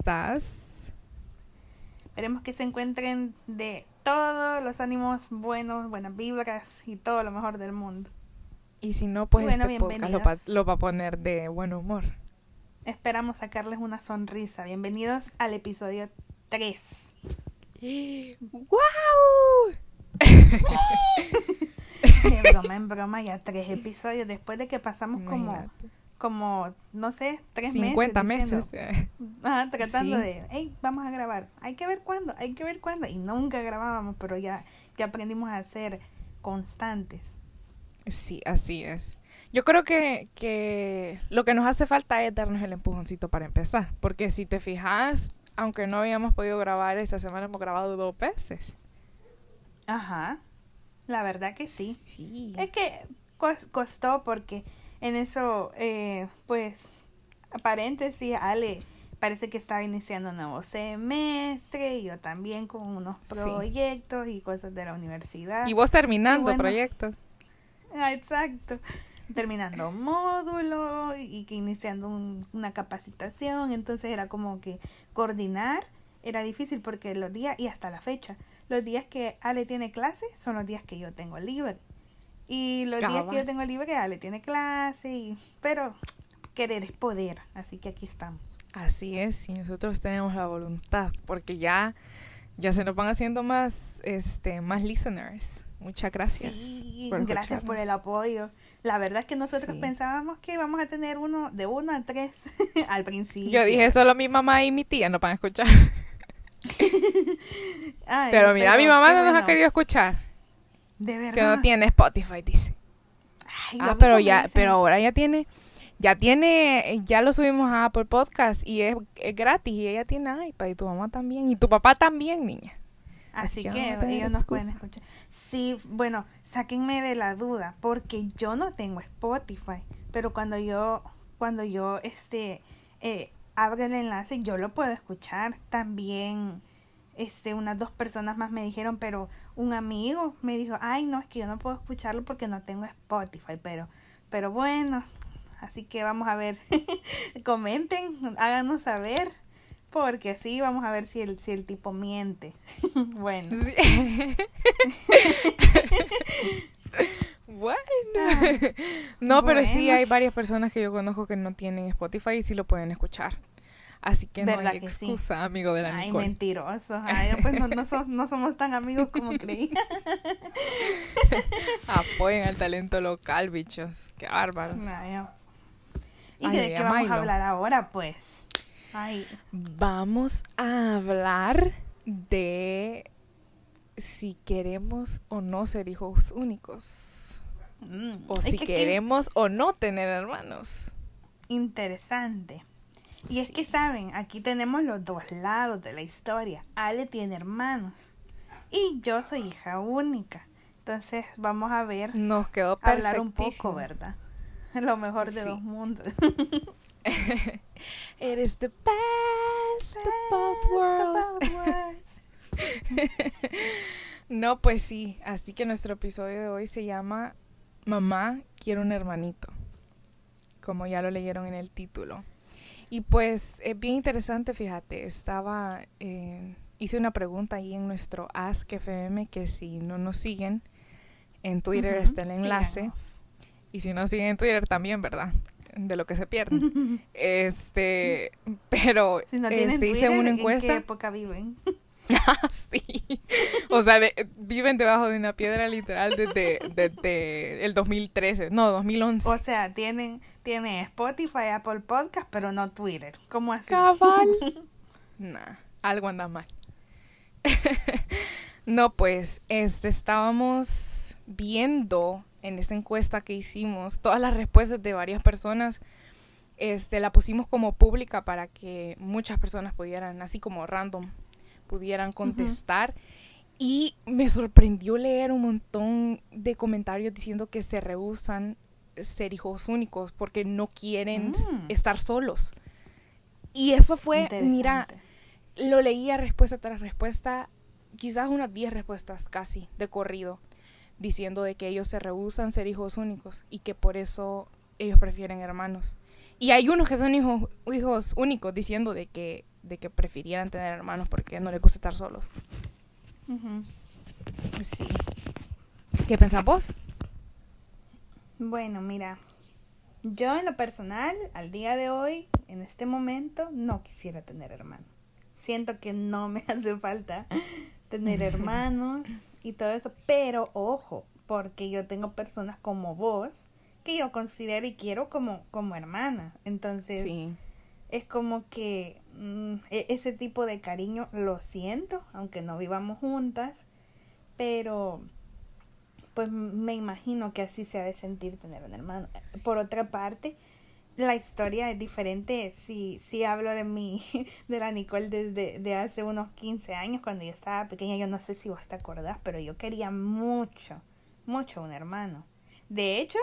bienvenidos nuevamente. ¿Cómo estás? Esperemos que se encuentren de todos los ánimos buenos, buenas vibras y todo lo mejor del mundo. Y si no, pues Bueno, este podcast lo va, bienvenidos. lo va a poner de buen humor. Esperamos sacarles una sonrisa. Bienvenidos al episodio 3. ¡Wow! Broma en broma, ya tres episodios después de que pasamos Imagínate. como, no sé, tres 50 meses. meses. diciendo- Ajá, tratando Sí. de, hey, vamos a grabar. Hay que ver cuándo, hay que ver cuándo. Y nunca grabábamos, pero ya, ya aprendimos a ser constantes. Sí, así es. Yo creo que, que lo que nos hace falta es darnos el empujoncito para empezar. Porque si te fijas, aunque no habíamos podido grabar esta semana, hemos grabado dos veces. Ajá, la verdad que sí. Sí. Es que cos- costó porque en eso, eh, pues, paréntesis, Ale parece que estaba iniciando un nuevo semestre y yo también con unos Sí. proyectos y cosas de la universidad. Y vos terminando bueno. proyectos. Ah, exacto. Terminando módulo y que iniciando un- una capacitación, entonces era como que coordinar era difícil porque los días, y hasta la fecha, los días que Ale tiene clase son los días que yo tengo libre. Y los días que yo tengo libre, Ale tiene clase, y, pero querer es poder, así que aquí estamos. Así es, y nosotros tenemos la voluntad, porque ya, ya se nos van haciendo más, este, más listeners. Muchas gracias. Sí, por gracias por el apoyo. La verdad es que nosotros Sí. pensábamos que íbamos a tener uno de uno a tres al principio. Yo dije, solo mi mamá y mi tía no van a escuchar. Ay, Pero mira, mi mamá no nos ha querido escuchar. De verdad. Que no tiene Spotify, dice. Ay, Ah, pero ya, pero ahora ya tiene, ya tiene, ya lo subimos a Apple Podcast y es, es gratis y ella tiene iPad y tu mamá también y tu papá también, niña. Así así que no ellos nos pueden escuchar. Sí, bueno, sáquenme de la duda, porque yo no tengo Spotify, pero cuando yo, cuando yo, este, eh, abro el enlace, yo lo puedo escuchar. También, este, unas dos personas más me dijeron, pero un amigo me dijo, ay, no, es que yo no puedo escucharlo porque no tengo Spotify, pero, pero bueno, así que vamos a ver, comenten, háganos saber. Porque sí, vamos a ver si el, si el tipo miente. bueno. bueno. Ah, no, pero sí hay varias personas que yo conozco que no tienen Spotify y sí lo pueden escuchar. Así que no ¿Verdad hay sí? excusa, amigo de la Ay, Nicole. mentirosos. Ay, pues no, no, so- no somos tan amigos como creía. Apoyen al talento local, bichos. Qué bárbaros. Ay, ¿Y Ay, de qué vamos Milo. a hablar ahora, pues? Ay, Vamos a hablar de si queremos o no ser hijos únicos. mm, O si que- que queremos o no tener hermanos. interesante. Y es que saben, aquí tenemos los dos lados de la historia. Ale tiene hermanos y yo soy hija única. Entonces vamos a ver, Nos quedó hablar un poco, ¿verdad? Lo mejor de Sí. dos mundos. Eres the best of both worlds. No, pues sí. Así que nuestro episodio de hoy se llama Mamá, quiero un hermanito. Como ya lo leyeron en el título. Y pues es bien interesante, fíjate. Estaba. eh, hice una pregunta ahí en nuestro Ask FM que si no nos siguen en Twitter está el enlace. síganos. Y si no siguen en Twitter también, ¿verdad? De lo que se pierden. Este, pero Si no una ¿en qué época viven? Ah, sí. O sea, de- viven debajo de una piedra literal desde, desde el 2013. No, 2011. O sea, tienen, tienen Spotify, Apple Podcast, pero no Twitter. ¿Cómo así? Cabal. Nah, algo anda mal. no, pues, este, estábamos viendo en esta encuesta que hicimos todas las respuestas de varias personas. Este, la pusimos como pública para que muchas personas pudieran, así como random, pudieran contestar. Y me sorprendió leer un montón de comentarios diciendo que se rehusan ser hijos únicos porque no quieren Mm. estar solos. Y eso fue, mira, lo leía respuesta tras respuesta, quizás unas 10 respuestas casi de corrido, diciendo de que ellos se rehusan ser hijos únicos y que por eso ellos prefieren hermanos. y hay unos que son hijos, hijos únicos diciendo de que, de que prefirieran tener hermanos porque no les gusta estar solos. Sí. ¿Qué pensás vos? Bueno, mira, yo en lo personal, al día de hoy, en este momento, no quisiera tener hermanos. Siento que no me hace falta tener hermanos y todo eso, pero ojo, porque yo tengo personas como vos que yo considero y quiero como, como hermana. Entonces, es como que mm, e, ese tipo de cariño lo siento, aunque no vivamos juntas, pero pues me imagino que así se ha de sentir tener un hermano. Por otra parte, la historia es diferente si, si hablo de mi, de la Nicole desde de hace unos 15 años, cuando yo estaba pequeña, yo no sé si vos te acordás, pero yo quería mucho, mucho un hermano. De hecho,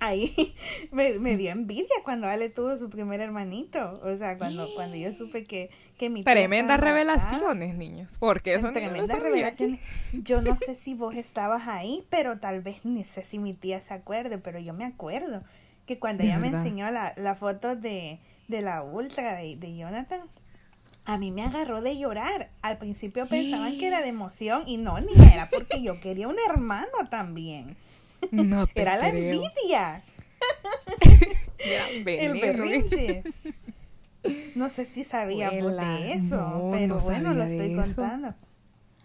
ahí me, me, dio envidia cuando Ale tuvo su primer hermanito. O sea, cuando, cuando yo supe que, que mi Tremendas revelaciones, niños. Porque son tremendas revelaciones. Yo no sé si vos estabas ahí, pero tal vez ni sé si mi tía se acuerde, pero yo me acuerdo que cuando ella me enseñó la, la foto de, de la ultra de, de Jonathan, a mí me agarró de llorar. Al principio pensaban que era de emoción y no, ni era porque yo quería un hermano también. No Era la envidia. el berrinche. No sé si sabía de eso, pero bueno, lo estoy contando.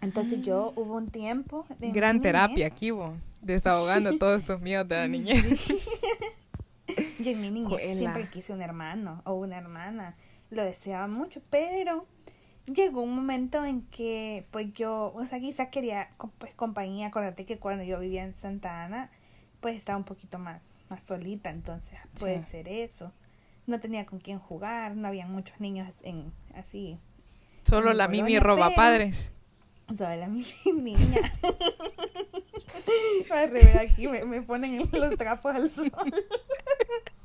Entonces yo hubo un tiempo de Gran terapia aquí, desahogando todos estos miedos de la niñez. yo en mi niñez siempre quise un hermano o una hermana. Lo deseaba mucho, pero llegó un momento en que pues yo, o sea, quizás quería pues compañía, acuérdate que cuando yo vivía en Santa Ana, pues estaba un poquito más, más solita, entonces puede ser eso. No tenía con quién jugar, no había muchos niños en así. Solo la Mimi roba padres. Solo la Mimi niña. aquí me, me ponen los trapos al sol.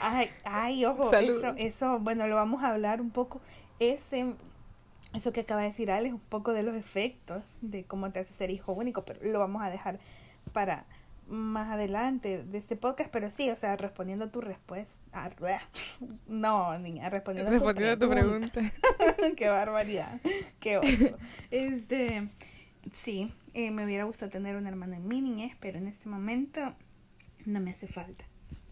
ay, ay, ojo, eso, eso, bueno, lo vamos a hablar un poco ese, eso que acaba de decir Alex, un poco de los efectos de cómo te hace ser hijo único, pero lo vamos a dejar para más adelante de este podcast, pero sí, o sea, respondiendo a tu respuesta. Ah, no, niña, respondiendo, a tu pregunta. Qué barbaridad. Qué oso. Este, sí, eh, me hubiera gustado tener un hermano en mi niñez, pero en este momento no me hace falta.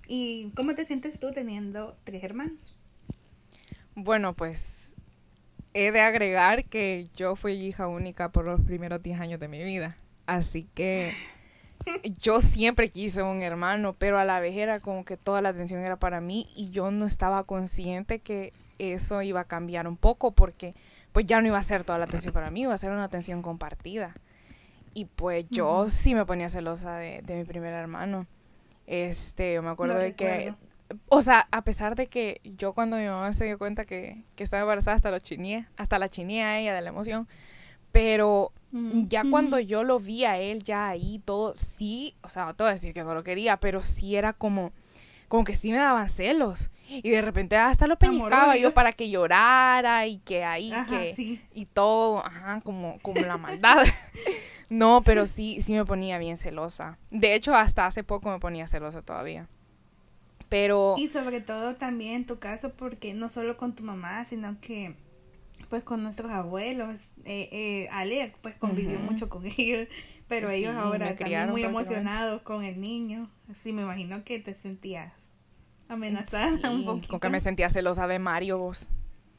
¿Y cómo te sientes tú teniendo tres hermanos? Bueno, pues he de agregar que yo fui hija única por los primeros 10 años de mi vida. Así que yo siempre quise un hermano, pero a la vez era como que toda la atención era para mí y yo no estaba consciente que eso iba a cambiar un poco porque pues ya no iba a ser toda la atención para mí, iba a ser una atención compartida. Y pues yo sí me ponía celosa de, mi primer hermano. Este, yo me acuerdo de que o sea, a pesar de que yo cuando mi mamá se dio cuenta que, que estaba embarazada, hasta lo chiné, hasta la chiné a ella de la emoción. Pero ya cuando yo lo vi a él ya ahí, todo, sí, o sea, no te voy a decir que no lo quería, pero sí era como, como que sí me daban celos. Y de repente hasta lo pellizcaba yo para que llorara y que ahí, que, y todo, ajá, como, como la maldad. no, pero sí, sí me ponía bien celosa. De hecho, hasta hace poco me ponía celosa todavía. Pero... Y sobre todo también en tu caso, porque no solo con tu mamá, sino que pues con nuestros abuelos, eh, eh, Ale pues convivió mucho con ellos, pero ellos ahora están muy emocionados con el niño, así me imagino que te sentías amenazada un poquito. Con que me sentía celosa de Mario vos.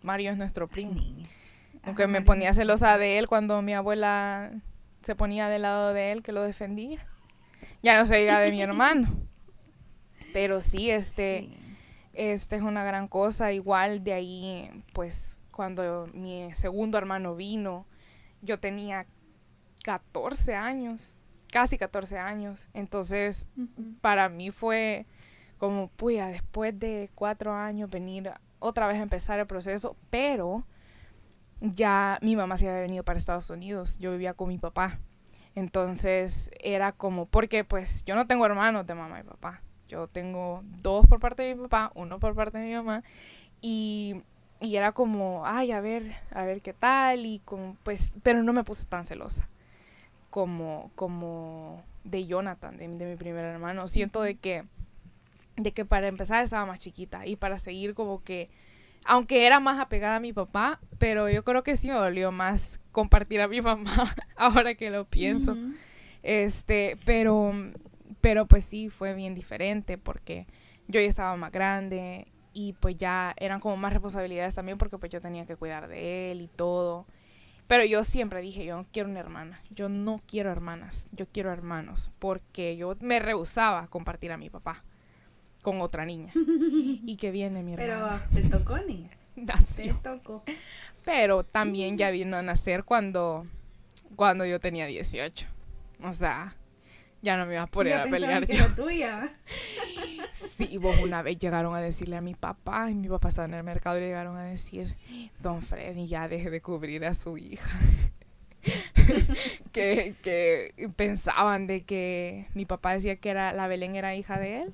Mario es nuestro primo. Aunque me ponía celosa de él cuando mi abuela se ponía del lado de él que lo defendía. Ya no se diga de mi hermano. Pero sí, este, este es una gran cosa. Igual de ahí, pues, cuando mi segundo hermano vino, yo tenía 14 años, casi 14 años. Entonces, para mí fue como, puya, después de cuatro años venir otra vez a empezar el proceso, pero ya mi mamá se había venido para Estados Unidos, yo vivía con mi papá. Entonces era como, porque pues yo no tengo hermanos de mamá y papá. Yo tengo dos por parte de mi papá, uno por parte de mi mamá. Y, y era como, ay, a ver, a ver qué tal. Y como, pues, pero no me puse tan celosa como, como de Jonathan, de, mi primer hermano. Siento de que de que para empezar estaba más chiquita y para seguir como que, aunque era más apegada a mi papá, pero yo creo que sí me dolió más compartir a mi mamá ahora que lo pienso. Este, pero, pero pues sí, fue bien diferente porque yo ya estaba más grande y pues ya eran como más responsabilidades también porque pues yo tenía que cuidar de él y todo. Pero yo siempre dije, yo no quiero una hermana, yo no quiero hermanas, yo quiero hermanos, porque yo me rehusaba a compartir a mi papá con otra niña. y que viene mi hermana. Pero te tocó, niña. Nació. Te tocó. Pero también ya vino a nacer cuando, cuando yo tenía 18. O sea, ya no me iba a poner a pelear yo. tuya. Sí, vos una vez llegaron a decirle a mi papá, y mi papá estaba en el mercado y le llegaron a decir, don Freddy, ya deje de cubrir a su hija. que, que pensaban de que mi papá decía que era la Belén era hija de él.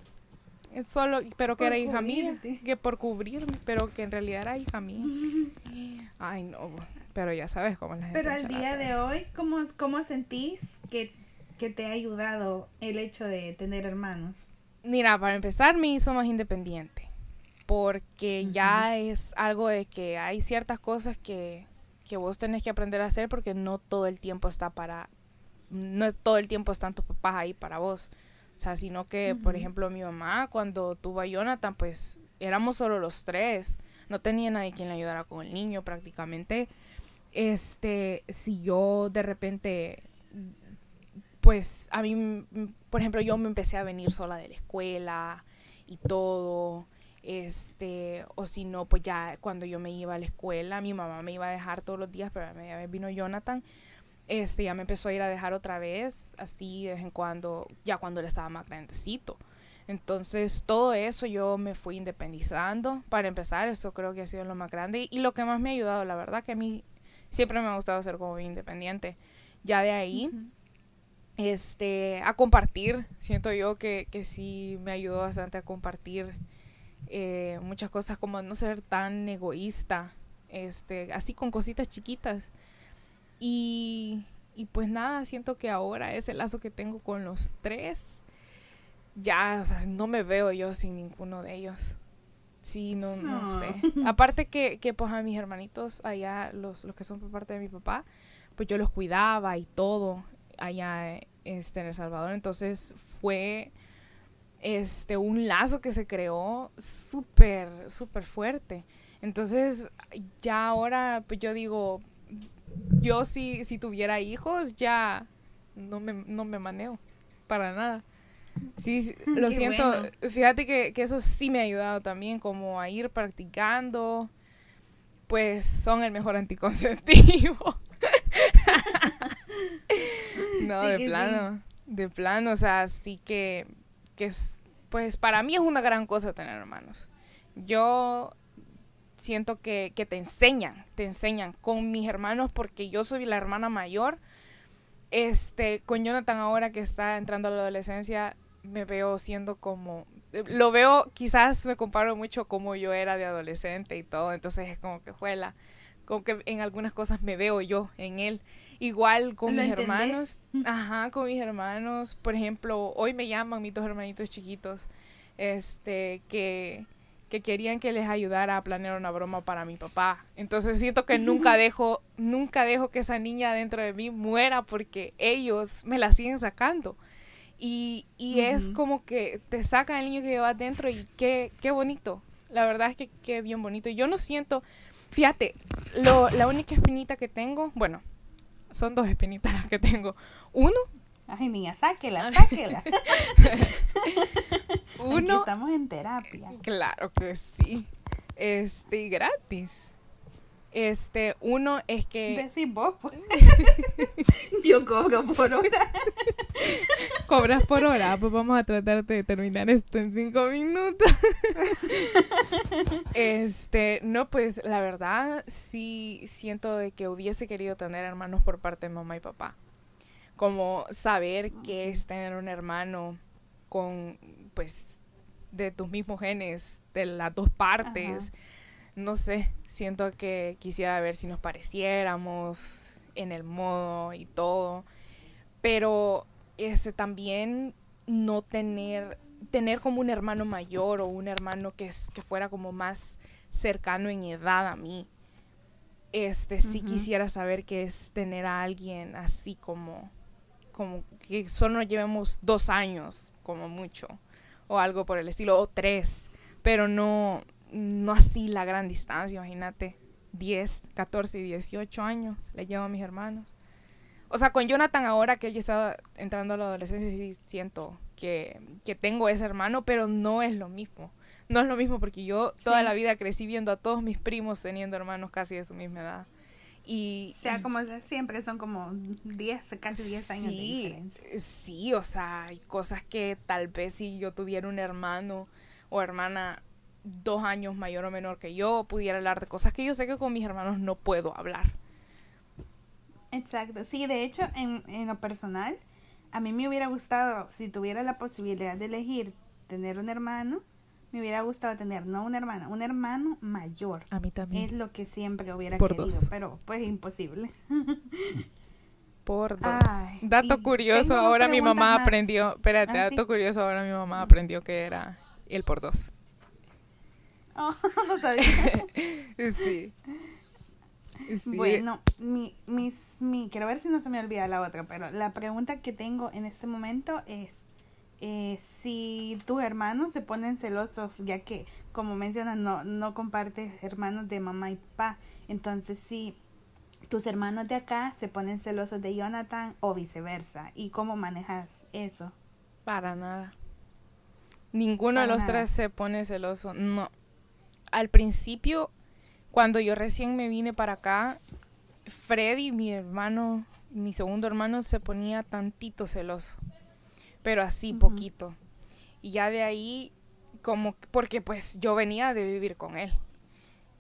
Solo, pero que era hija mía, que por cubrirme, pero que en realidad era hija mía. Ay, no, pero ya sabes cómo la gente. Pero al día de hoy, ¿cómo, cómo sentís que que te ha ayudado el hecho de tener hermanos? Mira, para empezar me hizo más independiente, porque ya es algo de que hay ciertas cosas que, que vos tenés que aprender a hacer porque no todo el tiempo está para, no todo el tiempo están tus papás ahí para vos. O sea, sino que, por ejemplo, mi mamá cuando tuvo a Jonathan, pues éramos solo los tres. No tenía nadie quien le ayudara con el niño prácticamente. Este, si yo de repente pues a mí, por ejemplo, yo me empecé a venir sola de la escuela y todo, este, o si no, pues ya cuando yo me iba a la escuela, mi mamá me iba a dejar todos los días, pero a media vez vino Jonathan, este, ya me empezó a ir a dejar otra vez, así de vez en cuando, ya cuando él estaba más grandecito. Entonces, todo eso yo me fui independizando. Para empezar, eso creo que ha sido lo más grande y, lo que más me ha ayudado, la verdad que a mí siempre me ha gustado ser como independiente. Ya de ahí, este, a compartir. Siento yo que, que sí me ayudó bastante a compartir eh, muchas cosas como no ser tan egoísta, este, así con cositas chiquitas. Y, y pues nada, siento que ahora ese lazo que tengo con los tres, ya, o sea, no me veo yo sin ninguno de ellos. Sí, no, no sé. Aparte que, que pues a mis hermanitos allá, los, los que son por parte de mi papá, pues yo los cuidaba y todo allá este, en El Salvador. Entonces fue este, un lazo que se creó súper, súper fuerte. Entonces ya ahora, pues yo digo, yo si, si tuviera hijos ya no me, no me maneo para nada. Sí, lo siento. Fíjate que, que, eso sí me ha ayudado también, como a ir practicando. Pues son el mejor anticonceptivo. no, de plano. De plano, o sea, sí que, que es, pues para mí es una gran cosa tener hermanos. Yo siento que, que te enseñan, te enseñan con mis hermanos porque yo soy la hermana mayor. Este, con Jonathan ahora que está entrando a la adolescencia, me veo siendo como, lo veo, quizás me comparo mucho como yo era de adolescente y todo, entonces es como que juela, como que en algunas cosas me veo yo en él. Igual con mis hermanos. Ajá, con mis hermanos. Por ejemplo, hoy me llaman mis dos hermanitos chiquitos, este, que, que querían que les ayudara a planear una broma para mi papá. Entonces siento que nunca dejo, nunca dejo que esa niña dentro de mí muera porque ellos me la siguen sacando. Y, y es como que te sacan el niño que llevas dentro y qué, qué bonito. La verdad es que qué bien bonito. Yo no siento, fíjate, lo, la única espinita que tengo, bueno, son dos espinitas las que tengo. Uno. Ay, niña, sáquela, sáquela. Uno. estamos en terapia. Claro que sí. Este, gratis. Este, uno es que. Decís vos, pues. Yo cobro por hora. Cobras por hora, pues vamos a tratar de terminar esto en cinco minutos. este, no, pues la verdad, sí siento de que hubiese querido tener hermanos por parte de mamá y papá. Como saber que es tener un hermano con, pues, de tus mismos genes, de las dos partes. No sé, siento que quisiera ver si nos pareciéramos en el modo y todo, pero ese también no tener tener como un hermano mayor o un hermano que, que fuera como más cercano en edad a mí. Este, sí quisiera saber qué es tener a alguien así como, como que solo nos llevemos dos años, como mucho, o algo por el estilo, o tres, pero no, no así la gran distancia, imagínate, 10, 14 y 18 años le llevo a mis hermanos. O sea, con Jonathan ahora que él ya está entrando a la adolescencia, sí siento que, que tengo ese hermano, pero no es lo mismo no es lo mismo porque yo toda la vida crecí viendo a todos mis primos teniendo hermanos casi de su misma edad. Y, sea, como siempre son como 10, casi 10 años de diferencia. Eh, sí, o sea, hay cosas que tal vez si yo tuviera un hermano o hermana dos años mayor o menor que yo, pudiera hablar de cosas que yo sé que con mis hermanos no puedo hablar. Exacto, sí, de hecho, en, en lo personal, a mí me hubiera gustado, si tuviera la posibilidad de elegir tener un hermano, me hubiera gustado tener, no una hermana, un hermano mayor. A mí también. Es lo que siempre hubiera querido, pero pues imposible. Por dos. dato curioso, ahora mi mamá aprendió, espérate, ah, dato curioso, ahora mi mamá aprendió que era el por dos. Oh, no sabía. sí. Bueno, mi, mis, mi, quiero ver si no se me olvida la otra, pero la pregunta que tengo en este momento es, eh, si tus hermanos se ponen celosos, ya que, como mencionas, no, no compartes hermanos de mamá y papá, entonces si tus hermanos de acá se ponen celosos de Jonathan o viceversa, ¿y cómo manejas eso? Para nada. Ninguno de los tres se pone celoso, no. Al principio, cuando yo recién me vine para acá, Freddy, mi hermano, mi segundo hermano, se ponía tantito celoso pero así poquito. Y ya de ahí, como, porque pues yo venía de vivir con él.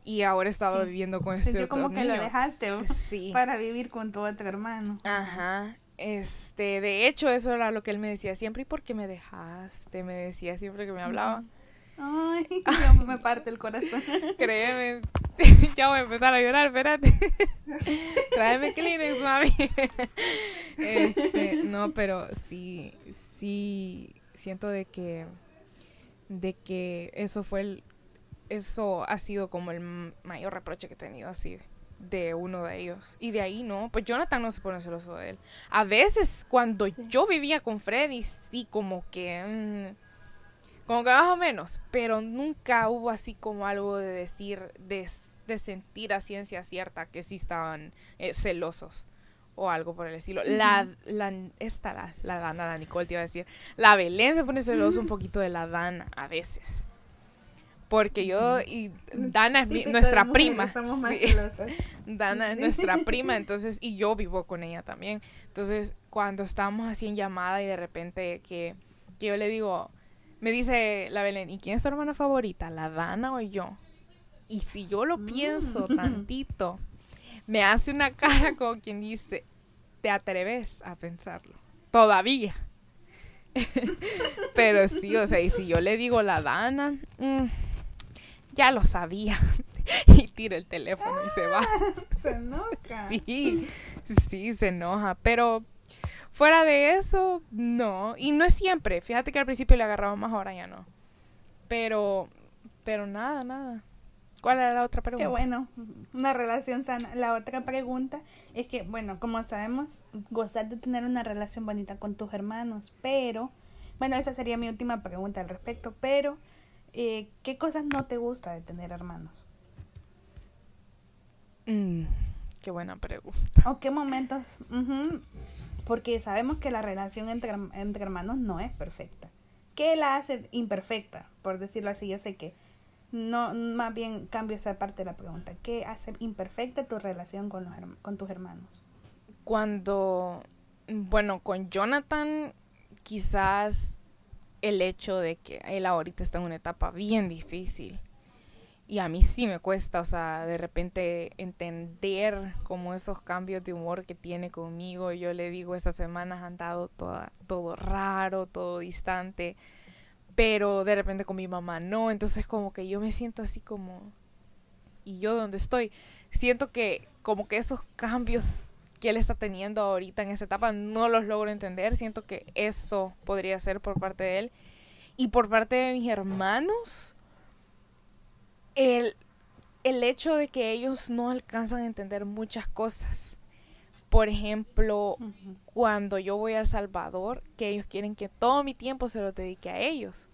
Y ahora estaba viviendo con este otro como que lo dejaste sí. para vivir con tu otro hermano. Ajá. Este, de hecho, eso era lo que él me decía siempre. ¿Y por qué me dejaste? Me decía siempre que me hablaba. Ay, me parte el corazón. Créeme, ya voy a empezar a llorar, espérate. Tráeme Kleenex, mami. Este, no, pero sí, sí siento de que de que eso fue el eso ha sido como el mayor reproche que he tenido así de uno de ellos. Y de ahí no, pues Jonathan no se pone celoso de él. A veces cuando yo vivía con Freddy, sí como que... Mm, como que más o menos, pero nunca hubo así como algo de decir, de, sentir a ciencia cierta que sí estaban eh, celosos o algo por el estilo. La, la, esta, la, la Dana, la Nicole te iba a decir. La Belén se pone celoso un poquito de la Dana a veces. Porque yo y Dana es nuestra prima. Dana es nuestra prima, entonces, y yo vivo con ella también. Entonces, cuando estamos así en llamada y de repente que, que yo le digo, me dice la Belén, ¿y quién es tu hermana favorita? ¿La Dana o yo? Y si yo lo pienso mm. tantito, me hace una cara como quien dice, ¿te atreves a pensarlo? Todavía. Pero sí, o sea, y si yo le digo la Dana, mm, ya lo sabía. y tira el teléfono y se va. se enoja. Sí, sí, se enoja. Pero Fuera de eso, no. Y no es siempre. Fíjate que al principio le agarraba más, ahora ya no. Pero, pero nada, nada. ¿Cuál era la otra pregunta? Qué bueno, una relación sana. La otra pregunta es que, bueno, como sabemos, gozar de tener una relación bonita con tus hermanos, pero, bueno, esa sería mi última pregunta al respecto, pero, eh, ¿qué cosas no te gusta de tener hermanos? Mm, qué buena pregunta. ¿O qué momentos? Porque sabemos que la relación entre, entre hermanos no es perfecta. ¿Qué la hace imperfecta? Por decirlo así, yo sé que no, más bien cambio esa parte de la pregunta. ¿Qué hace imperfecta tu relación con, los, con tus hermanos? Cuando, bueno, con Jonathan, quizás el hecho de que él ahorita está en una etapa bien difícil y a mí sí me cuesta, o sea, de repente entender como esos cambios de humor que tiene conmigo. Yo le digo, estas semanas han dado toda, todo raro, todo distante, pero de repente con mi mamá no. Entonces como que yo me siento así como... ¿Y yo dónde estoy? Siento que como que esos cambios que él está teniendo ahorita en esa etapa no los logro entender. Siento que eso podría ser por parte de él. Y por parte de mis hermanos, el, el hecho de que ellos no alcanzan a entender muchas cosas. Por ejemplo, cuando yo voy a El Salvador, que ellos quieren que todo mi tiempo se lo dedique a ellos.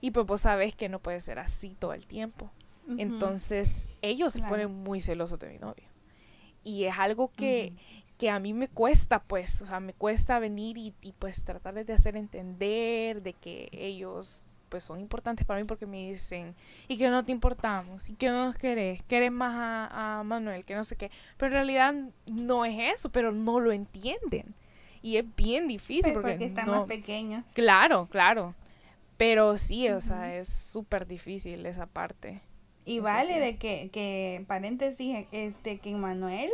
Y pues vos sabes que no puede ser así todo el tiempo. Entonces, ellos se ponen muy celosos de mi novio. Y es algo que, que, a mí me cuesta, pues, o sea, me cuesta venir y, y pues tratarles de hacer entender de que ellos pues son importantes para mí porque me dicen, y que no te importamos, y que no nos querés, querés más a, Manuel, que no sé qué. Pero en realidad no es eso, pero no lo entienden. Y es bien difícil pues porque, están más pequeños. Claro, claro. Pero sí, o sea, es súper difícil esa parte. Y vale de que, que, paréntesis, este, que Manuel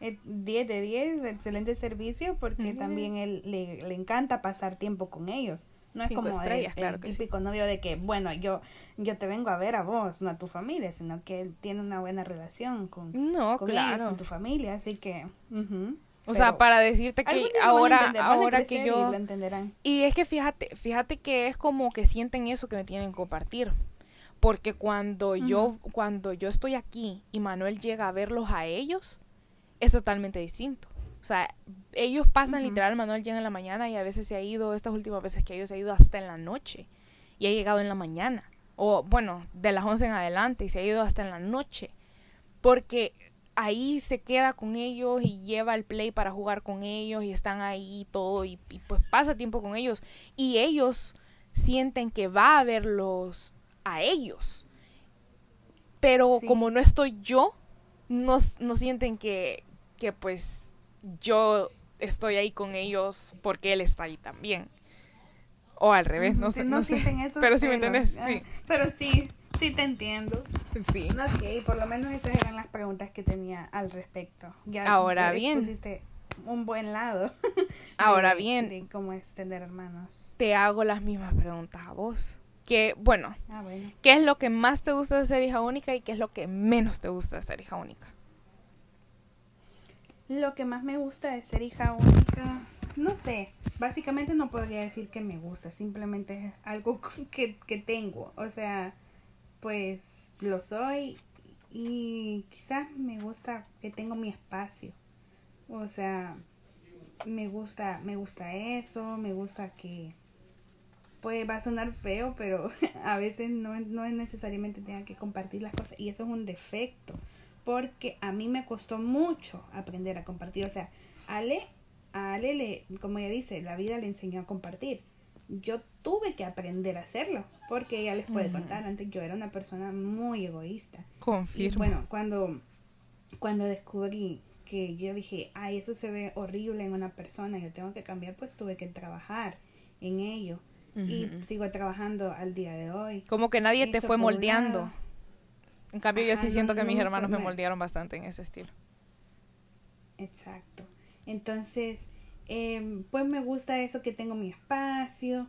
10 de 10, excelente servicio porque también él le, le, encanta pasar tiempo con ellos. No es como estrellas, el, típico novio de que, bueno, yo yo te vengo a ver a vos, no a tu familia, sino que él tiene una buena relación con, no, claro. con tu familia, así que... O sea, para decirte que ahora, ahora que yo... Y, y es que fíjate, fíjate que es como que sienten eso que me tienen que compartir. Porque cuando yo, cuando yo estoy aquí y Manuel llega a verlos a ellos, es totalmente distinto. O sea, ellos pasan literal, Manuel llega en la mañana y a veces se ha ido, estas últimas veces que ha ido, se ha ido hasta en la noche y ha llegado en la mañana. O bueno, de las 11 en adelante y se ha ido hasta en la noche. Porque ahí se queda con ellos y lleva el play para jugar con ellos y están ahí y todo y, pues pasa tiempo con ellos. Y ellos sienten que va a verlos a ellos. Pero como no estoy yo, no, no sienten que, que pues yo estoy ahí con ellos porque él está ahí también. O al revés, no sé. No, sé. pero sí me entendés, sí. Pero sí, sí te entiendo. Sí. Ok, por lo menos esas eran las preguntas que tenía al respecto. Ya Ahora bien. Pusiste un buen lado. Ahora bien. De cómo es tener hermanos. Te hago las mismas preguntas a vos. Que, bueno, ah, bueno, ¿qué es lo que más te gusta de ser hija única y qué es lo que menos te gusta de ser hija única? Lo que más me gusta de ser hija única, no sé, básicamente no podría decir que me gusta, simplemente es algo que, que tengo, o sea, pues lo soy y quizás me gusta que tengo mi espacio, o sea, me gusta, me gusta eso, me gusta que, pues va a sonar feo, pero a veces no, no es necesariamente tenga que compartir las cosas y eso es un defecto porque a mí me costó mucho aprender a compartir. O sea, Ale, a Ale, le, como ella dice, la vida le enseñó a compartir. Yo tuve que aprender a hacerlo, porque ella les puede contar, antes yo era una persona muy egoísta. Confirmo. bueno, cuando, cuando descubrí que yo dije, ay, eso se ve horrible en una persona, yo tengo que cambiar, pues tuve que trabajar en ello. Y sigo trabajando al día de hoy. Como que nadie te fue moldeando. En cambio, yo sí siento que mis hermanos me moldearon bastante en ese estilo. Exacto. Entonces, em, pues me gusta eso que tengo mi espacio,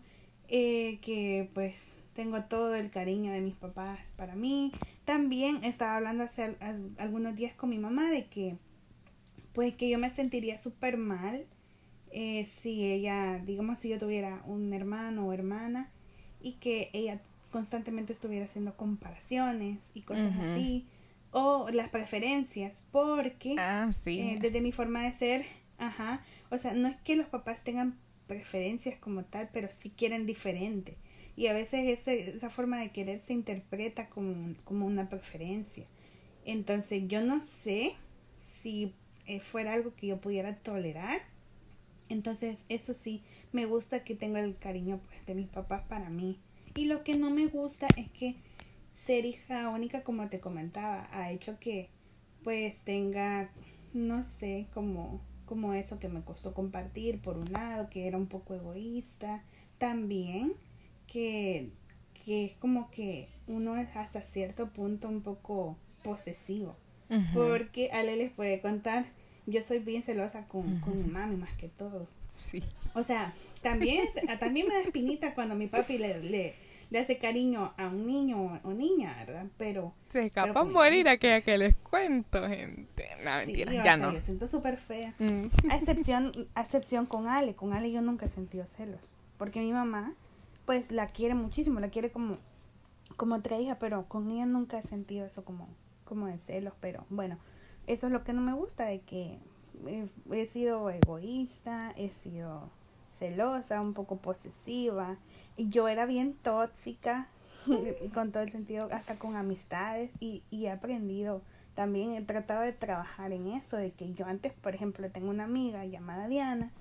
eh, que pues tengo todo el cariño de mis papás para mí. También estaba hablando hace algunos días con mi mamá de que pues que yo me sentiría súper mal eh, si ella, digamos, si yo tuviera un hermano o hermana y que ella constantemente estuviera haciendo comparaciones y cosas así, o las preferencias, porque ah, eh, desde mi forma de ser, ajá, o sea, no es que los papás tengan preferencias como tal, pero sí quieren diferente. Y a veces ese, esa forma de querer se interpreta como, como una preferencia. Entonces yo no sé si eh, fuera algo que yo pudiera tolerar. Entonces eso sí, me gusta que tenga el cariño pues, de mis papás para mí. Y lo que no me gusta es que ser hija única, como te comentaba, ha hecho que pues tenga, no sé, como, como eso que me costó compartir por un lado, que era un poco egoísta. También que, que es como que uno es hasta cierto punto un poco posesivo. Porque Ale les puede contar, yo soy bien celosa con, con mi mami más que todo. Sí. O sea, también, también me da espinita cuando mi papi le, le, le hace cariño a un niño o niña, ¿verdad? Pero... Se escapa a morir aquella que les cuento, gente. No, mentira, ya no. Yo siento súper fea. Mm. A, excepción, a excepción con Ale. Con Ale yo nunca he sentido celos. Porque mi mamá, pues la quiere muchísimo, la quiere como, como otra hija, pero con ella nunca he sentido eso como, como de celos, pero bueno, eso es lo que no me gusta, de que he sido egoísta, he sido celosa, un poco posesiva, y yo era bien tóxica, con todo el sentido, hasta con amistades, y, y he aprendido también he tratado de trabajar en eso, de que yo antes, por ejemplo, tengo una amiga llamada Diana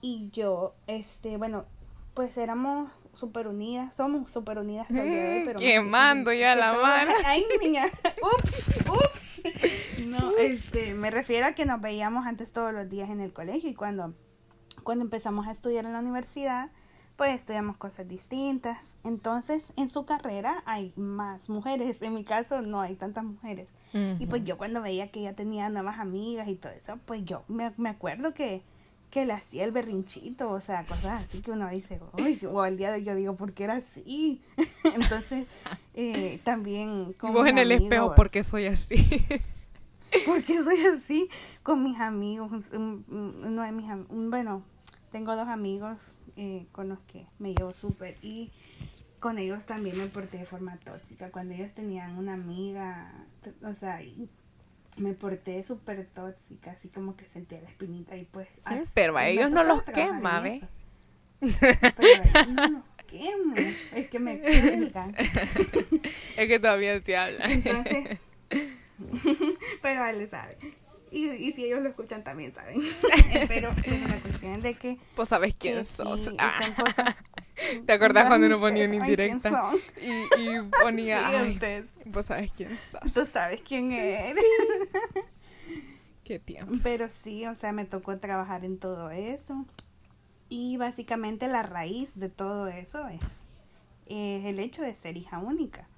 y yo, este, bueno, pues éramos súper unidas, somos súper unidas todavía pero... Quemando ya la mano. Ay, niña, ups, ups. No, este, me refiero a que nos veíamos antes todos los días en el colegio y cuando, cuando empezamos a estudiar en la universidad, pues estudiamos cosas distintas. Entonces, en su carrera hay más mujeres. En mi caso, no hay tantas mujeres. Y pues yo cuando veía que ella tenía nuevas amigas y todo eso, pues yo me, me acuerdo que, que le hacía el berrinchito, o sea, cosas así que uno dice, uy, o al día de hoy yo digo, ¿por qué era así? Entonces, eh, también... Con y vos en el espejo, ¿por qué soy así? ¿Por qué soy así? Con mis amigos, uno de mis, bueno, tengo dos amigos eh, con los que me llevo súper y con ellos también me porté de forma tóxica. Cuando ellos tenían una amiga, o sea, me porté súper tóxica, así como que sentía la espinita y pues... Pero a ellos no los quema, ¿ve? Pero a ellos no los quema, es que me cuelgan. es que todavía te hablan. Entonces, pero él sabe. Y, y si ellos lo escuchan también saben. pero, la cuestión de que... Pues sabes quién sos. Ah. ¿Te acordás cuando uno ponía una indirecta? Y, y ponía... ay, pues sabes quién sos. Tú sabes quién eres. Qué tiempo. Pero sí, o sea, me tocó trabajar en todo eso. Y básicamente la raíz de todo eso es, el hecho de ser hija única.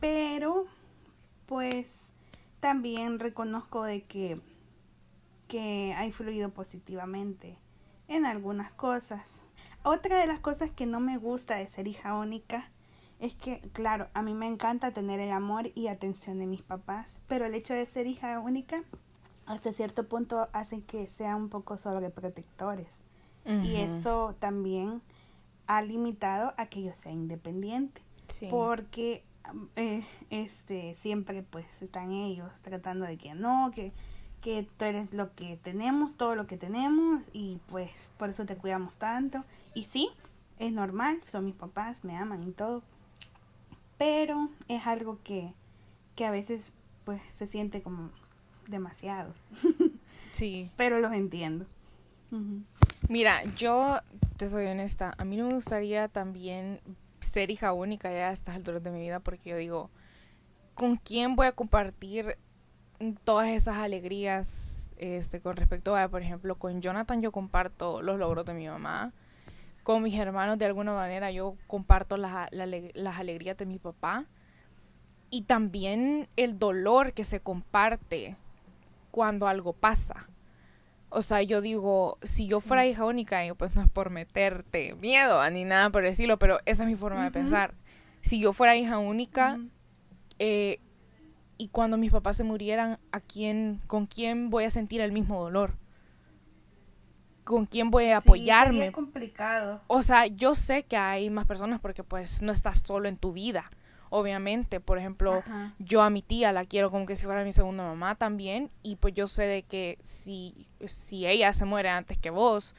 Pero, pues también reconozco de que, que ha influido positivamente en algunas cosas. Otra de las cosas que no me gusta de ser hija única es que, claro, a mí me encanta tener el amor y atención de mis papás, pero el hecho de ser hija única hasta cierto punto hace que sean un poco sobreprotectores. Y eso también ha limitado a que yo sea independiente. Porque eh, este, siempre pues están ellos tratando de que no, que, que tú eres lo que tenemos, todo lo que tenemos y pues por eso te cuidamos tanto. Y sí, es normal, son mis papás, me aman y todo. Pero es algo que, que a veces pues se siente como demasiado. Sí. Pero los entiendo. Mira, yo te soy honesta, a mí no me gustaría también ser hija única ya a estas alturas de mi vida porque yo digo, ¿con quién voy a compartir todas esas alegrías este, con respecto a, por ejemplo, con Jonathan yo comparto los logros de mi mamá, con mis hermanos de alguna manera yo comparto las, las alegrías de mi papá y también el dolor que se comparte cuando algo pasa. O sea, yo digo, si yo fuera hija única, pues no es por meterte miedo ni nada por decirlo, pero esa es mi forma de pensar. Si yo fuera hija única eh, y cuando mis papás se murieran, ¿a quién, ¿con quién voy a sentir el mismo dolor? ¿Con quién voy a apoyarme? Sí, complicado. O sea, yo sé que hay más personas porque pues no estás solo en tu vida obviamente, por ejemplo, yo a mi tía la quiero como que si fuera mi segunda mamá también, y pues yo sé de que si, si ella se muere antes que vos,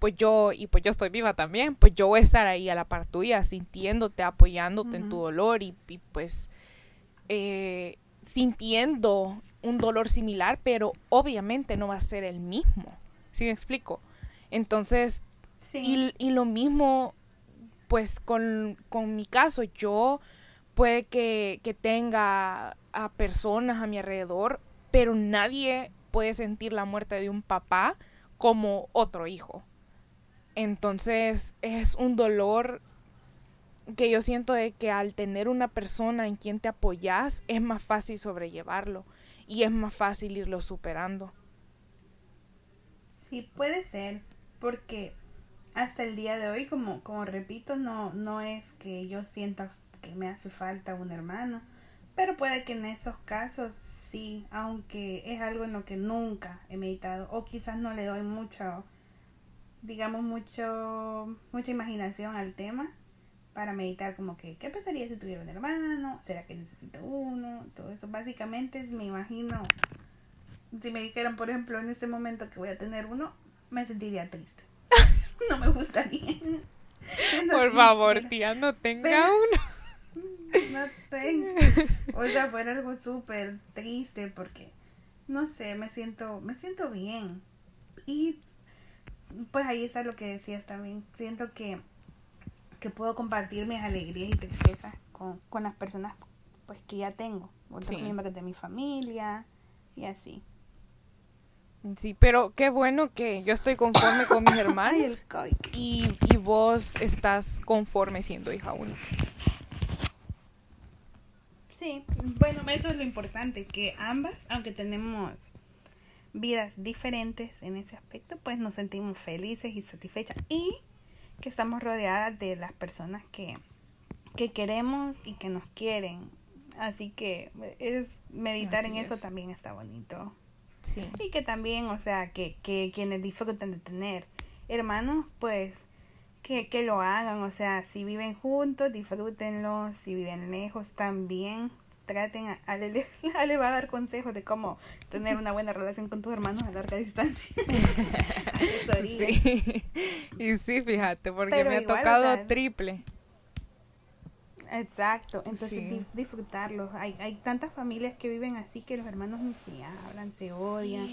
pues yo, y pues yo estoy viva también, pues yo voy a estar ahí a la par tuya, sintiéndote, apoyándote en tu dolor y, pues eh, sintiendo un dolor similar, pero obviamente no va a ser el mismo, ¿sí me explico? Entonces, y, y, lo mismo, pues con, con mi caso, yo puede que, tenga a personas a mi alrededor, pero nadie puede sentir la muerte de un papá como otro hijo. Entonces es un dolor que yo siento de que al tener una persona en quien te apoyas es más fácil sobrellevarlo y es más fácil irlo superando. Sí, puede ser, porque hasta el día de hoy, como, como repito, no, no es que yo sienta que me hace falta un hermano. Pero puede que en esos casos sí, aunque es algo en lo que nunca he meditado o quizás no le doy mucho, digamos, mucho, mucha imaginación al tema. para meditar como que, ¿qué pasaría si tuviera un hermano? ¿Será que necesito uno? Todo eso. Básicamente me imagino, si me dijeran, por ejemplo, en este momento que voy a tener uno, me sentiría triste. no me gustaría. por favor, tía, no tenga uno. No tengo. O sea, fuera algo súper triste porque, no sé, me siento, me siento bien. Y pues ahí está lo que decías también. Siento que que puedo compartir mis alegrías y tristezas con, con las personas pues que ya tengo, otros miembros de mi familia y así. Sí, pero qué bueno que yo estoy conforme con mis hermanos y, y vos estás conforme siendo hija única. Sí, bueno, eso es lo importante, que ambas, aunque tenemos vidas diferentes en ese aspecto, pues nos sentimos felices y satisfechas. Y que estamos rodeadas de las personas que, que queremos y que nos quieren. Así que es meditar en eso también está bonito. Sí. Y que también, o sea, que, que quienes disfruten de tener hermanos, pues que, que lo hagan. O sea, si viven juntos, disfrútenlo. Si viven lejos, también traten a, Ale, Ale va a dar consejos de cómo tener una buena relación con tus hermanos a larga distancia. sí. Y sí, fíjate, porque me ha tocado triple. Exacto, entonces disfrutarlos. Hay, hay tantas familias que viven así que los hermanos ni se hablan, se odian.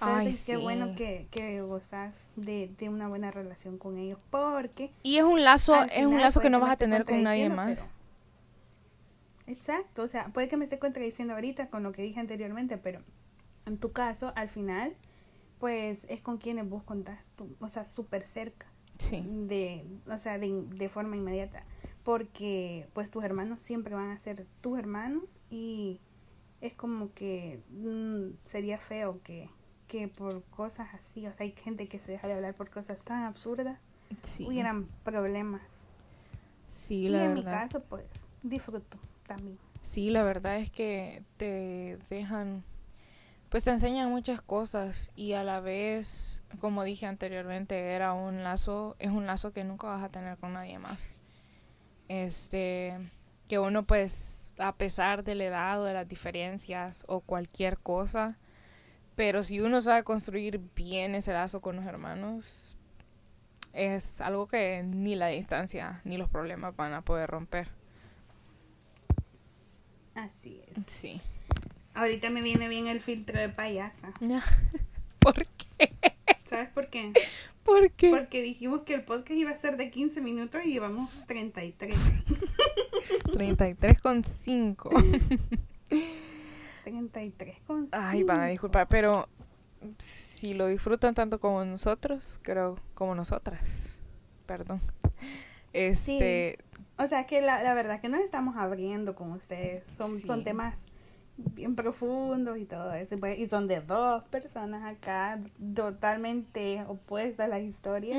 Entonces, qué bueno que, que gozas de, de, una buena relación con ellos, porque... Y es un lazo, es un lazo que no vas a tener con nadie más. Exacto, o sea, puede que me esté contradiciendo ahorita con lo que dije anteriormente, pero en tu caso, al final, pues es con quienes vos contás, o sea, súper cerca. Sí. De, o sea, de, de, forma inmediata. Porque, pues, tus hermanos siempre van a ser tus hermanos y es como que mm, sería feo que, que por cosas así, o sea, hay gente que se deja de hablar por cosas tan absurdas, hubieran problemas. Sí, la y en mi caso, pues, disfruto también. Sí, la verdad es que te dejan, pues te enseñan muchas cosas y a la vez, como dije anteriormente, era un lazo, es un lazo que nunca vas a tener con nadie más. Este, que uno pues, a pesar de la edad o de las diferencias o cualquier cosa, pero si uno sabe construir bien ese lazo con los hermanos, es algo que ni la distancia ni los problemas van a poder romper. Así es. Sí. Ahorita me viene bien el filtro de payasa. ¿Por qué? ¿Sabes por qué? ¿Por qué? Porque dijimos que el podcast iba a ser de 15 minutos y llevamos 33. 33 con 5. 33 con 5. Ay, va, disculpa, pero si lo disfrutan tanto como nosotros, creo, como nosotras. Perdón. Este, o sea, que la, la verdad que nos estamos abriendo con ustedes. Son, son temas bien profundos y todo eso. Pues, y son de dos personas acá, totalmente opuestas a la historia.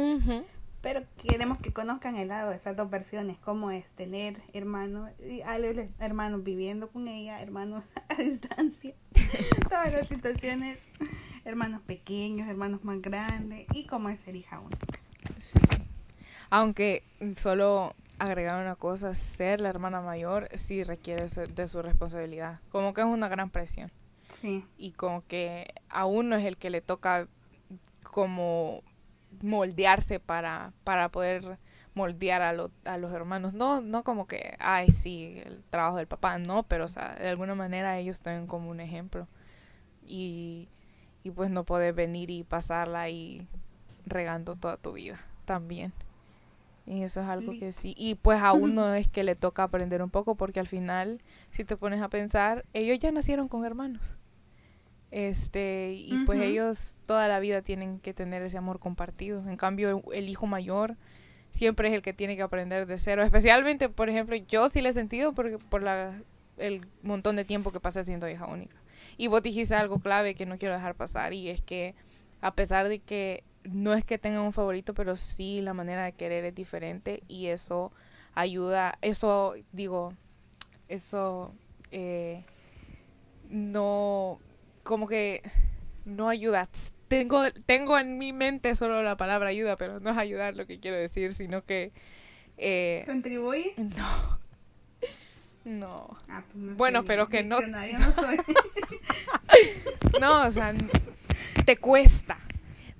Pero queremos que conozcan el lado de esas dos versiones, cómo es tener hermanos, hermanos viviendo con ella, hermanos a distancia, todas las situaciones, hermanos pequeños, hermanos más grandes, y cómo es ser hija única. Aunque solo agregar una cosa, ser la hermana mayor sí requiere de su responsabilidad. Como que es una gran presión. Sí. Y como que a uno es el que le toca como moldearse para, para poder moldear a, a los hermanos. No, no como que, ay, sí, el trabajo del papá, no, pero o sea, de alguna manera ellos tienen como un ejemplo. Y, y pues no puedes venir y pasarla ahí regando toda tu vida también. Y eso es algo que sí. Y pues a uno es que le toca aprender un poco porque al final, si te pones a pensar, ellos ya nacieron con hermanos. Este, y pues ellos toda la vida tienen que tener ese amor compartido. En cambio, el hijo mayor siempre es el que tiene que aprender de cero. Especialmente, por ejemplo, yo sí le he sentido porque por la, el montón de tiempo que pasé siendo hija única. Y vos dijiste algo clave que no quiero dejar pasar y es que a pesar de que no es que tenga un favorito, pero sí la manera de querer es diferente y eso ayuda, eso digo, eso eh, no, como que no ayuda. Tengo, tengo en mi mente solo la palabra ayuda, pero no es ayudar lo que quiero decir, sino que Eh, ¿Contribuye? no. No. Ah, pues no Bueno, pero que no- no soy. No, o sea, te cuesta.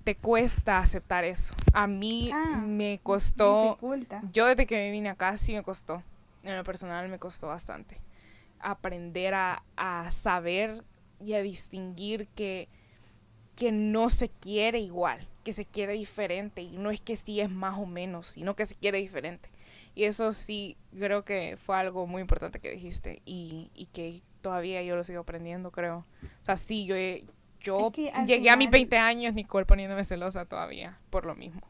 Te cuesta aceptar eso. A mí Ah, me costó. Dificulta. Yo desde que me vine acá sí me costó. En lo personal me costó bastante. Aprender a, a saber y a distinguir que, que no se quiere igual, que se quiere diferente. Y no es que sí es más o menos, sino que se quiere diferente. Y eso sí, creo que fue algo muy importante que dijiste y, y que todavía yo lo sigo aprendiendo, creo. O sea, sí, yo, yo Es que llegué a mis final- 20 años, Nicole, poniéndome celosa todavía, por lo mismo.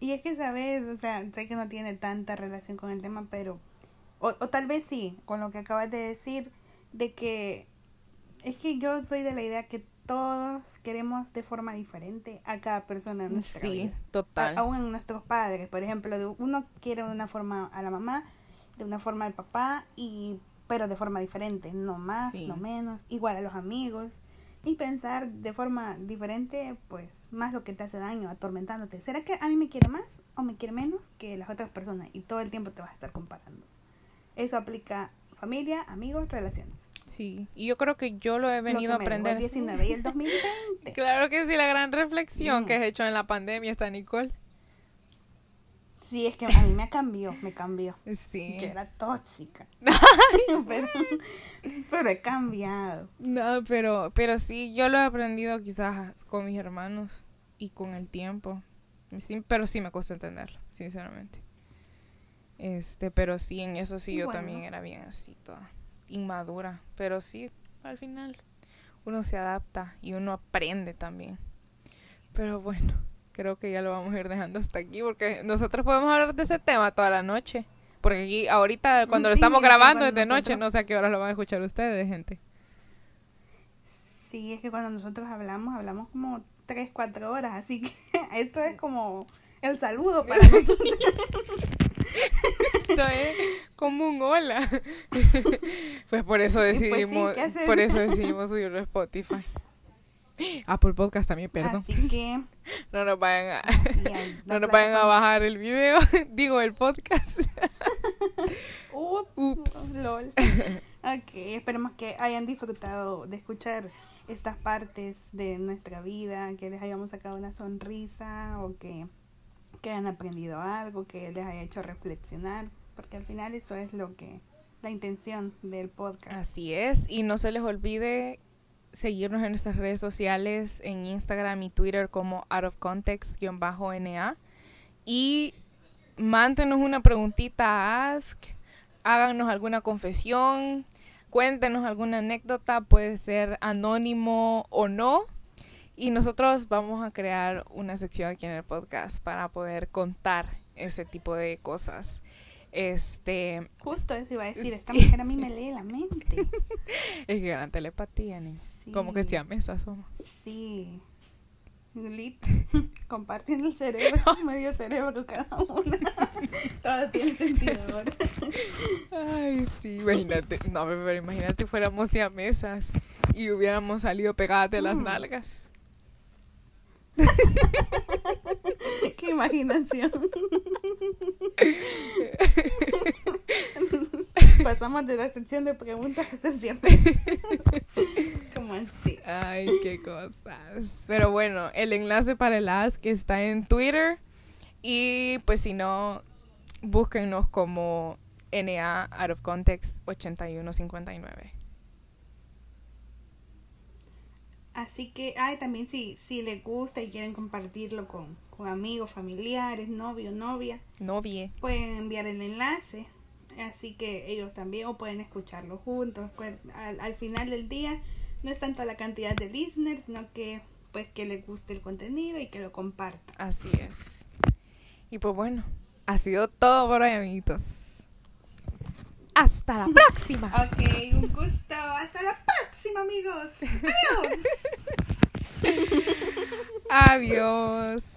Y es que, ¿sabes? O sea, sé que no tiene tanta relación con el tema, pero... O, o tal vez sí, con lo que acabas de decir, de que... Es que yo soy de la idea que todos queremos de forma diferente a cada persona en nuestra Sí, vida. total. Aún en nuestros padres, por ejemplo, uno quiere de una forma a la mamá, de una forma al papá, y pero de forma diferente, no más, Sí. no menos, igual a los amigos. Y pensar de forma diferente, pues más lo que te hace daño, atormentándote. ¿Será que a mí me quiere más o me quiere menos que las otras personas? Y todo el tiempo te vas a estar comparando. Eso aplica familia, amigos, relaciones. Sí, y yo creo que yo lo he Lo venido a me aprender. El 19 y el 2020. Claro que sí, la gran reflexión Mm. que has hecho en la pandemia está Nicole. Sí, es que a mí me cambió, me cambió. Sí. que era tóxica. pero, pero he cambiado. No, pero, pero sí, yo lo he aprendido quizás con mis hermanos y con el tiempo. Sí, pero sí me costó entenderlo, sinceramente. Este, pero sí, en eso sí yo bueno. también era bien así, toda inmadura. Pero sí, al final uno se adapta y uno aprende también. Pero bueno, creo que ya lo vamos a ir dejando hasta aquí porque nosotros podemos hablar de ese tema toda la noche. Porque aquí, ahorita, cuando lo estamos grabando es de noche, no sé a qué hora lo van a escuchar ustedes, gente. Sí, es que cuando nosotros hablamos, hablamos como 3, 4 horas. Así que esto es como el saludo para nosotros. Esto es como un hola. pues por eso pues sí, decidimos, por eso decidimos subirlo a Spotify. Apple Podcast también, perdón. Así que. No nos vayan a, no nos vayan a bajar el video, digo el podcast. Ups, Ups. lol. Ok, esperemos que hayan disfrutado de escuchar estas partes de nuestra vida, que les hayamos sacado una sonrisa o que, que hayan aprendido algo, que les haya hecho reflexionar, porque al final eso es lo que, la intención del podcast. Así es, y no se les olvide seguirnos en nuestras redes sociales, en Instagram y Twitter como out of context-na y mántenos una preguntita Ask, háganos alguna confesión, cuéntenos alguna anécdota, puede ser anónimo o no. Y nosotros vamos a crear una sección aquí en el podcast para poder contar ese tipo de cosas. Este, Justo eso iba a decir, esta Sí. mujer a mí me lee la mente. es que gran telepatía, ni como que sea mesa somos. Sí. Lit. Comparten el cerebro, medio cerebro cada una. Todo tiene sentido ahora. Ay, sí, imagínate. No, pero imagínate fuéramos mesas y hubiéramos salido pegadas de las Mm. nalgas. Qué imaginación. Pasamos de la sección de preguntas a sección de... ¿Cómo así? Ay, qué cosas. Pero bueno, el enlace para el Ask está en Twitter. Y pues si no, búsquennos como NA Out of Context 8159. Así que, ay, también si, si les gusta y quieren compartirlo con, con amigos, familiares, novio, novia, Novie. pueden enviar el enlace. Así que ellos también, o pueden escucharlo juntos. Pues, al, al final del día, no es tanto la cantidad de listeners, sino que pues que les guste el contenido y que lo compartan. Así es. Y pues bueno, ha sido todo por hoy, amiguitos. Hasta la próxima. Ok, un gusto. Hasta la próxima, amigos. Adiós. Adiós.